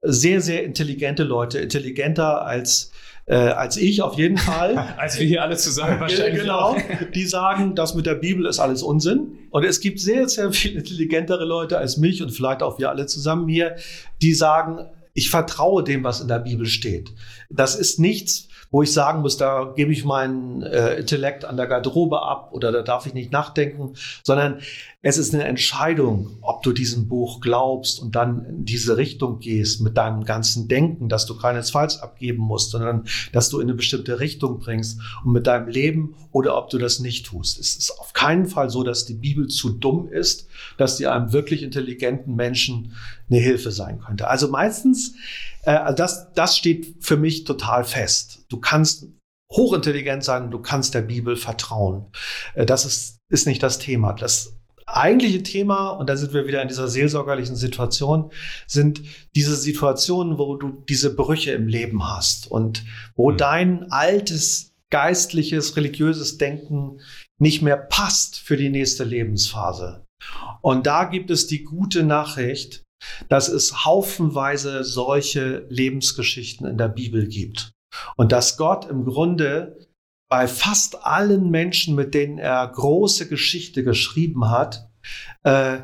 sehr, sehr intelligente Leute, intelligenter als äh, als ich auf jeden Fall. [LAUGHS] als wir hier alle zusammen wahrscheinlich. Genau, die sagen, das mit der Bibel ist alles Unsinn. Und es gibt sehr, sehr viel intelligentere Leute als mich und vielleicht auch wir alle zusammen hier, die sagen, ich vertraue dem, was in der Bibel steht. Das ist nichts, wo ich sagen muss, da gebe ich meinen äh, Intellekt an der Garderobe ab oder da darf ich nicht nachdenken, sondern es ist eine Entscheidung, ob du diesem Buch glaubst und dann in diese Richtung gehst mit deinem ganzen Denken, dass du keinesfalls abgeben musst, sondern dass du in eine bestimmte Richtung bringst und mit deinem Leben oder ob du das nicht tust. Es ist auf keinen Fall so, dass die Bibel zu dumm ist, dass die einem wirklich intelligenten Menschen eine Hilfe sein könnte. Also meistens, äh, das, das steht für mich total fest. Du kannst hochintelligent sein, du kannst der Bibel vertrauen. Äh, das ist, ist nicht das Thema. Das eigentliche Thema, und da sind wir wieder in dieser seelsorgerlichen Situation, sind diese Situationen, wo du diese Brüche im Leben hast und wo mhm. dein altes geistliches, religiöses Denken nicht mehr passt für die nächste Lebensphase. Und da gibt es die gute Nachricht, dass es haufenweise solche Lebensgeschichten in der Bibel gibt. Und dass Gott im Grunde bei fast allen Menschen, mit denen er große Geschichte geschrieben hat, äh,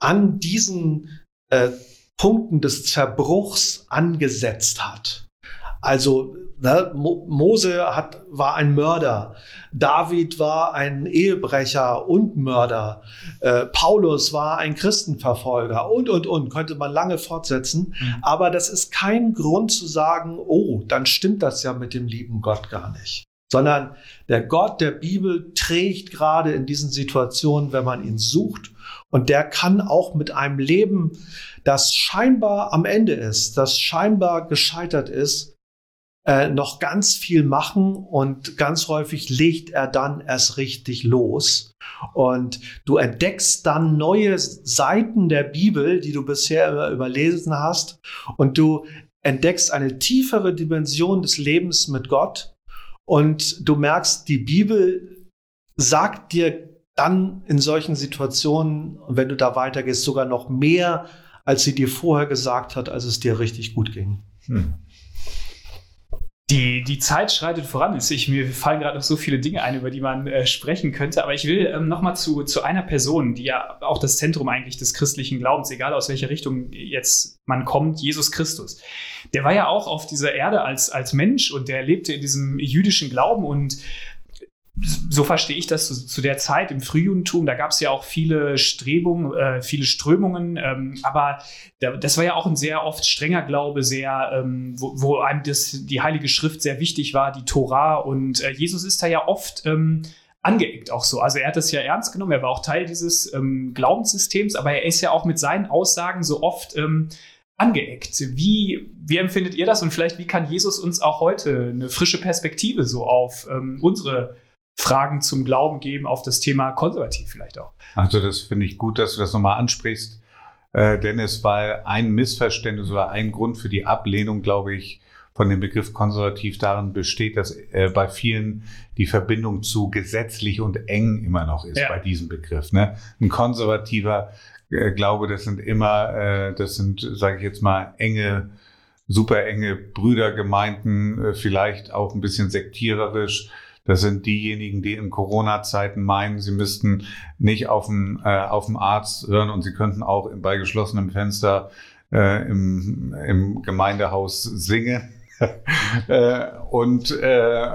an diesen äh, Punkten des Zerbruchs angesetzt hat. Also ne, Mose hat, war ein Mörder, David war ein Ehebrecher und Mörder, äh, Paulus war ein Christenverfolger und, und, und, könnte man lange fortsetzen. Mhm. Aber das ist kein Grund zu sagen, oh, dann stimmt das ja mit dem lieben Gott gar nicht sondern der Gott der Bibel trägt gerade in diesen Situationen, wenn man ihn sucht. Und der kann auch mit einem Leben, das scheinbar am Ende ist, das scheinbar gescheitert ist, äh, noch ganz viel machen und ganz häufig legt er dann erst richtig los. Und du entdeckst dann neue Seiten der Bibel, die du bisher überlesen hast. Und du entdeckst eine tiefere Dimension des Lebens mit Gott und du merkst, die Bibel sagt dir dann in solchen Situationen, wenn du da weitergehst, sogar noch mehr, als sie dir vorher gesagt hat, als es dir richtig gut ging. Hm. Die, die Zeit schreitet voran. Ich, mir fallen gerade noch so viele Dinge ein, über die man äh, sprechen könnte. Aber ich will ähm, noch mal zu, zu einer Person, die ja auch das Zentrum eigentlich des christlichen Glaubens, egal aus welcher Richtung jetzt man kommt, Jesus Christus. Der war ja auch auf dieser Erde als, als Mensch und der lebte in diesem jüdischen Glauben und so verstehe ich das zu, zu, der Zeit im Frühjudentum. Da gab es ja auch viele Strebungen, äh, viele Strömungen, ähm, aber da, das war ja auch ein sehr oft strenger Glaube, sehr, ähm, wo, wo, einem das, die Heilige Schrift sehr wichtig war, die Tora. Und äh, Jesus ist da ja oft ähm, angeeckt auch so. Also er hat das ja ernst genommen, er war auch Teil dieses ähm, Glaubenssystems, aber er ist ja auch mit seinen Aussagen so oft ähm, angeeckt. Wie, wie empfindet ihr das und vielleicht wie kann Jesus uns auch heute eine frische Perspektive so auf ähm, unsere Fragen zum Glauben geben auf das Thema konservativ vielleicht auch. Also das finde ich gut, dass du das nochmal ansprichst, äh, Dennis, weil ein Missverständnis oder ein Grund für die Ablehnung, glaube ich, von dem Begriff konservativ darin besteht, dass äh, bei vielen die Verbindung zu gesetzlich und eng immer noch ist ja. bei diesem Begriff. Ne? Ein konservativer äh, Glaube, das sind immer, äh, das sind, sage ich jetzt mal, enge, super enge Brüdergemeinden, äh, vielleicht auch ein bisschen sektiererisch das sind diejenigen, die in Corona-Zeiten meinen, sie müssten nicht auf den, äh, auf den Arzt hören und sie könnten auch bei geschlossenem Fenster äh, im, im Gemeindehaus singen. [LAUGHS] äh, und, äh,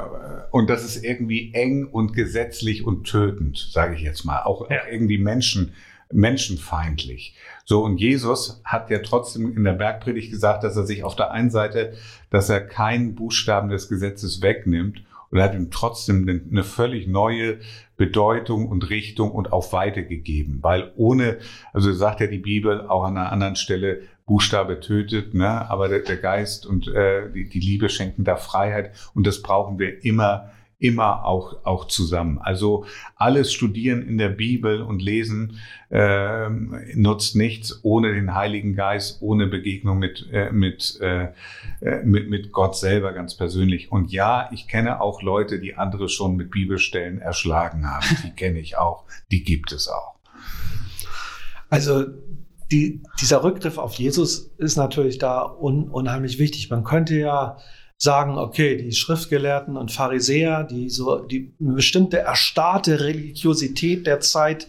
und das ist irgendwie eng und gesetzlich und tötend, sage ich jetzt mal. Auch, ja. auch irgendwie Menschen, menschenfeindlich. So, und Jesus hat ja trotzdem in der Bergpredigt gesagt, dass er sich auf der einen Seite, dass er keinen Buchstaben des Gesetzes wegnimmt und hat ihm trotzdem eine völlig neue Bedeutung und Richtung und auch Weite gegeben. Weil ohne, also sagt ja die Bibel auch an einer anderen Stelle, Buchstabe tötet, ne? aber der, der Geist und äh, die, die Liebe schenken da Freiheit und das brauchen wir immer immer auch, auch zusammen. Also alles Studieren in der Bibel und Lesen äh, nutzt nichts ohne den Heiligen Geist, ohne Begegnung mit, äh, mit, äh, äh, mit, mit Gott selber ganz persönlich. Und ja, ich kenne auch Leute, die andere schon mit Bibelstellen erschlagen haben. Die kenne ich auch. Die gibt es auch. Also die, dieser Rückgriff auf Jesus ist natürlich da un, unheimlich wichtig. Man könnte ja sagen, okay, die Schriftgelehrten und Pharisäer, die so die bestimmte erstarrte Religiosität der Zeit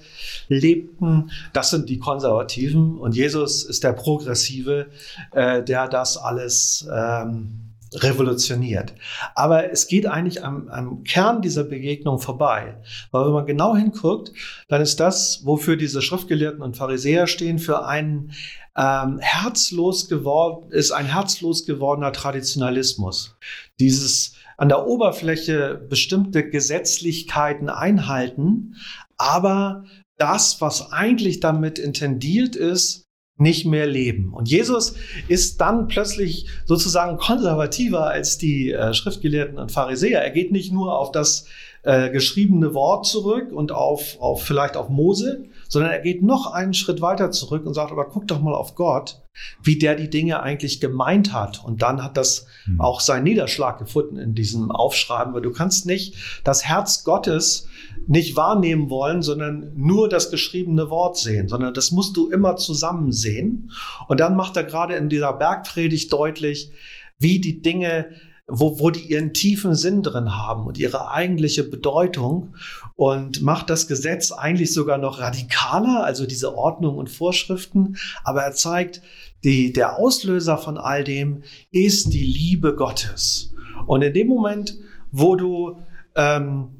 lebten, das sind die Konservativen. Und Jesus ist der Progressive, äh, der das alles ähm, revolutioniert. Aber es geht eigentlich am, am Kern dieser Begegnung vorbei. Weil wenn man genau hinguckt, dann ist das, wofür diese Schriftgelehrten und Pharisäer stehen, für einen ähm, herzlos geworden, ist ein herzlos gewordener Traditionalismus. Dieses an der Oberfläche bestimmte Gesetzlichkeiten einhalten, aber das, was eigentlich damit intendiert ist, nicht mehr leben. Und Jesus ist dann plötzlich sozusagen konservativer als die äh, Schriftgelehrten und Pharisäer. Er geht nicht nur auf das äh, geschriebene Wort zurück und auf, auf vielleicht auf Mose, sondern er geht noch einen Schritt weiter zurück und sagt, aber guck doch mal auf Gott, wie der die Dinge eigentlich gemeint hat. Und dann hat das mhm. auch seinen Niederschlag gefunden in diesem Aufschreiben, weil du kannst nicht das Herz Gottes nicht wahrnehmen wollen, sondern nur das geschriebene Wort sehen, sondern das musst du immer zusammen sehen. Und dann macht er gerade in dieser Bergpredigt deutlich, wie die Dinge wo, wo die ihren tiefen Sinn drin haben und ihre eigentliche Bedeutung und macht das Gesetz eigentlich sogar noch radikaler, also diese Ordnung und Vorschriften, aber er zeigt, die, der Auslöser von all dem ist die Liebe Gottes. Und in dem Moment, wo du ähm,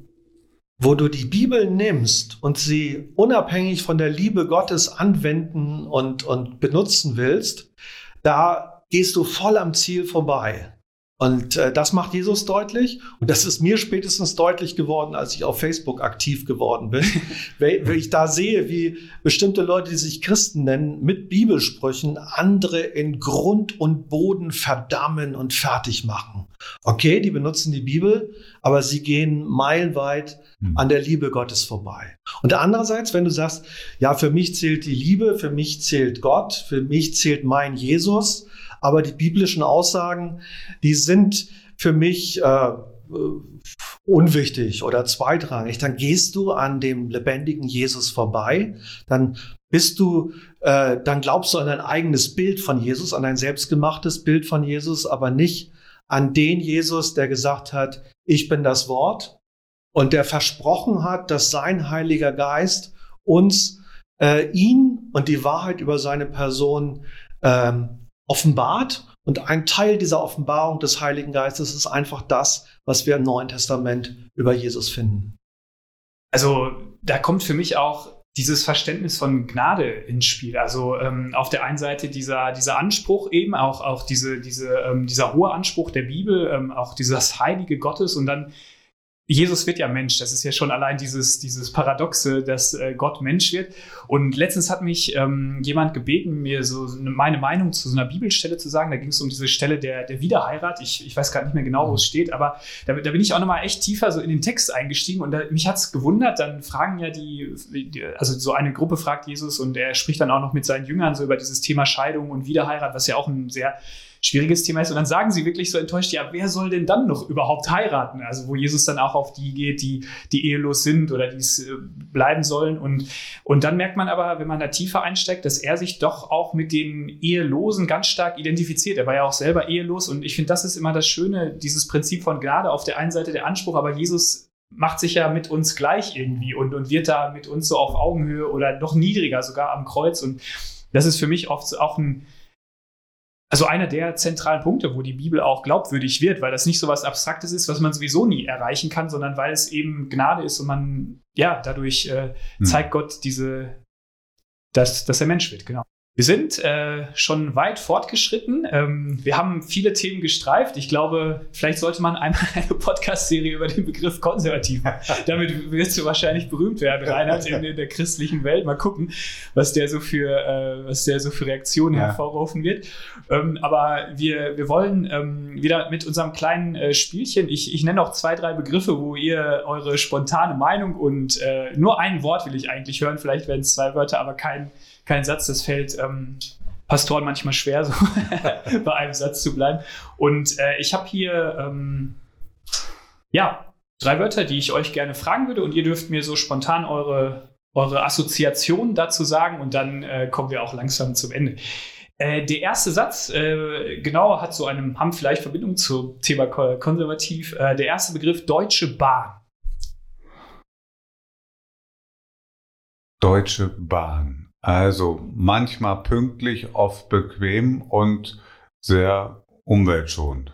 wo du die Bibel nimmst und sie unabhängig von der Liebe Gottes anwenden und, und benutzen willst, da gehst du voll am Ziel vorbei. Und äh, das macht Jesus deutlich. Und das ist mir spätestens deutlich geworden, als ich auf Facebook aktiv geworden bin. [LAUGHS] wenn, ich da sehe, wie bestimmte Leute, die sich Christen nennen, mit Bibelsprüchen andere in Grund und Boden verdammen und fertig machen. Okay, die benutzen die Bibel, aber sie gehen meilenweit hm. an der Liebe Gottes vorbei. Und andererseits, wenn du sagst, ja, für mich zählt die Liebe, für mich zählt Gott, für mich zählt mein Jesus, aber die biblischen Aussagen, die sind für mich äh, unwichtig oder zweitrangig. Dann gehst du an dem lebendigen Jesus vorbei, dann bist du, äh, dann glaubst du an dein eigenes Bild von Jesus, an dein selbstgemachtes Bild von Jesus, aber nicht an den Jesus, der gesagt hat, ich bin das Wort und der versprochen hat, dass sein Heiliger Geist uns äh, ihn und die Wahrheit über seine Person ähm, offenbart. Und ein Teil dieser Offenbarung des Heiligen Geistes ist einfach das, was wir im Neuen Testament über Jesus finden. Also da kommt für mich auch dieses Verständnis von Gnade ins Spiel. Also ähm, auf der einen Seite dieser, dieser Anspruch eben, auch, auch diese, diese, ähm, dieser hohe Anspruch der Bibel, ähm, auch dieses Heilige Gottes und dann Jesus wird ja Mensch. Das ist ja schon allein dieses, dieses Paradoxe, dass äh, Gott Mensch wird. Und letztens hat mich ähm, jemand gebeten, mir so meine Meinung zu so einer Bibelstelle zu sagen. Da ging es um diese Stelle der, der Wiederheirat. Ich, ich weiß gar nicht mehr genau, wo es steht, aber da, da bin ich auch nochmal echt tiefer so in den Text eingestiegen und da, mich hat es gewundert. Dann fragen ja die, also so eine Gruppe fragt Jesus und er spricht dann auch noch mit seinen Jüngern so über dieses Thema Scheidung und Wiederheirat, was ja auch ein sehr schwieriges Thema ist. Und dann sagen sie wirklich so enttäuscht, ja, wer soll denn dann noch überhaupt heiraten? Also wo Jesus dann auch auf die geht, die, die ehelos sind oder die es äh, bleiben sollen. Und, und dann merkt man aber, wenn man da tiefer einsteigt, dass er sich doch auch mit den Ehelosen ganz stark identifiziert. Er war ja auch selber ehelos. Und ich finde, das ist immer das Schöne, dieses Prinzip von Gnade. Auf der einen Seite der Anspruch, aber Jesus macht sich ja mit uns gleich irgendwie und, und wird da mit uns so auf Augenhöhe oder noch niedriger sogar am Kreuz. Und das ist für mich oft auch ein, also einer der zentralen Punkte, wo die Bibel auch glaubwürdig wird, weil das nicht so was Abstraktes ist, was man sowieso nie erreichen kann, sondern weil es eben Gnade ist und man, ja, dadurch äh, hm. zeigt Gott diese, dass, dass er Mensch wird, genau. Wir sind äh, schon weit fortgeschritten. Ähm, wir haben viele Themen gestreift. Ich glaube, vielleicht sollte man einmal eine Podcast-Serie über den Begriff konservativ machen. [LAUGHS] Damit wirst du wahrscheinlich berühmt werden, Reinhard, in, in, der christlichen Welt. Mal gucken, was der so für, äh, was der so für Reaktionen ja. hervorrufen wird. Ähm, aber wir, wir wollen ähm, wieder mit unserem kleinen äh, Spielchen, ich, ich nenne auch zwei, drei Begriffe, wo ihr eure spontane Meinung und äh, nur ein Wort will ich eigentlich hören. Vielleicht werden es zwei Wörter, aber kein kein Satz. Das fällt ähm, Pastoren manchmal schwer, so [LAUGHS] bei einem Satz zu bleiben. Und äh, ich habe hier ähm, ja drei Wörter, die ich euch gerne fragen würde, und ihr dürft mir so spontan eure eure Assoziationen dazu sagen und dann äh, kommen wir auch langsam zum Ende. Äh, der erste Satz, äh, genau, hat so einen, haben vielleicht Verbindung zum Thema konservativ. Äh, der erste Begriff Deutsche Bahn. Deutsche Bahn. Also manchmal pünktlich, oft bequem und sehr umweltschonend.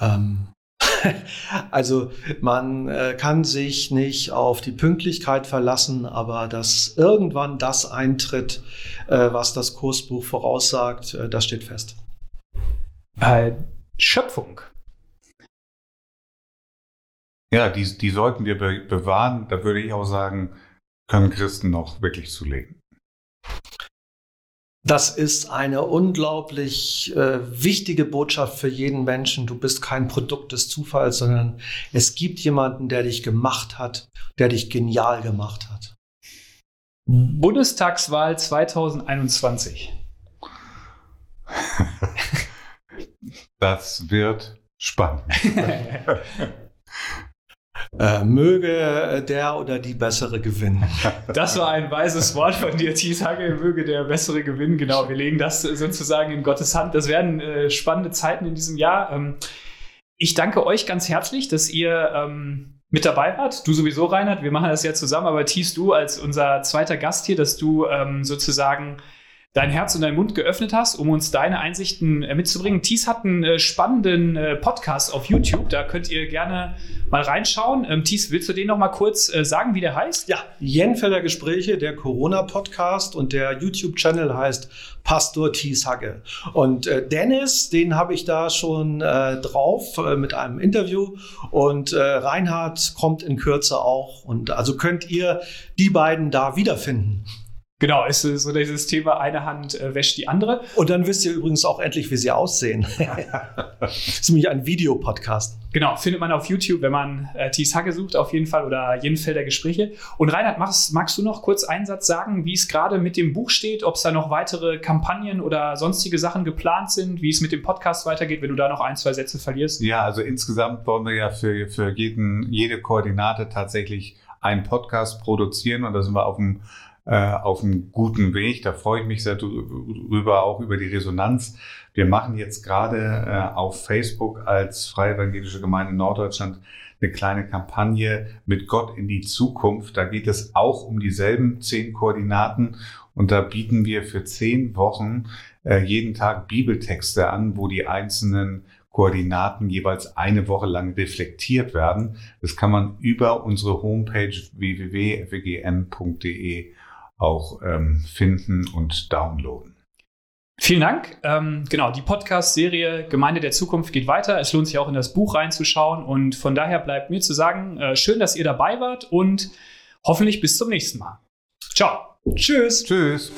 Ähm, [LAUGHS] also man äh, kann sich nicht auf die Pünktlichkeit verlassen, aber dass irgendwann das eintritt, äh, was das Kursbuch voraussagt, äh, das steht fest. Äh, Schöpfung. Ja, die, die sollten wir be bewahren. Da würde ich auch sagen, können Christen noch wirklich zulegen? Das ist eine unglaublich äh, wichtige Botschaft für jeden Menschen. Du bist kein Produkt des Zufalls, sondern es gibt jemanden, der dich gemacht hat, der dich genial gemacht hat. Bundestagswahl 2021. [LAUGHS] Das wird spannend. [LAUGHS] Äh, möge der oder die bessere gewinnen. [LAUGHS] Das war ein weises Wort von dir, Tisage. Möge der bessere gewinnen. Genau, wir legen das sozusagen in Gottes Hand. Das werden äh, spannende Zeiten in diesem Jahr. Ähm, ich danke euch ganz herzlich, dass ihr ähm, mit dabei wart. Du sowieso, Reinhard. Wir machen das ja zusammen, aber Thies, du als unser zweiter Gast hier, dass du ähm, sozusagen dein Herz und dein Mund geöffnet hast, um uns deine Einsichten äh, mitzubringen. Thies hat einen äh, spannenden äh, Podcast auf YouTube, da könnt ihr gerne mal reinschauen. Ähm, Thies, willst du den noch mal kurz sagen, wie der heißt? Ja, Jenfelder Gespräche, der Corona-Podcast und der YouTube-Channel heißt Pastor Thies Hagge. Und Dennis, den habe ich da schon drauf mit einem Interview und Reinhard kommt in Kürze auch. Und also könnt ihr die beiden da wiederfinden. Genau, ist so dieses Thema, eine Hand äh, wäscht die andere. Und dann wisst ihr übrigens auch endlich, wie sie aussehen. [LAUGHS] das ist nämlich ein Videopodcast. Genau, findet man auf YouTube, wenn man äh, Thies Hacke sucht, auf jeden Fall, oder Jenfelder Gespräche. Und Reinhard, magst, magst du noch kurz einen Satz sagen, wie es gerade mit dem Buch steht, ob es da noch weitere Kampagnen oder sonstige Sachen geplant sind, wie es mit dem Podcast weitergeht, wenn du da noch ein, zwei Sätze verlierst? Ja, also insgesamt wollen wir ja für, für jeden, jede Koordinate tatsächlich einen Podcast produzieren und da sind wir auf dem äh, auf einem guten Weg. Da freue ich mich sehr drüber, auch über die Resonanz. Wir machen jetzt gerade äh, auf Facebook als Freie Evangelische Gemeinde Norddeutschland eine kleine Kampagne mit Gott in die Zukunft. Da geht es auch um dieselben zehn Koordinaten und da bieten wir für zehn Wochen äh, jeden Tag Bibeltexte an, wo die einzelnen Koordinaten jeweils eine Woche lang reflektiert werden. Das kann man über unsere Homepage www.fwgn.de auch ähm, finden und downloaden. Vielen Dank. Ähm, genau, die Podcast-Serie Gemeinde der Zukunft geht weiter. Es lohnt sich auch in das Buch reinzuschauen. Und von daher bleibt mir zu sagen, äh, schön, dass ihr dabei wart und hoffentlich bis zum nächsten Mal. Ciao. Tschüss. Tschüss.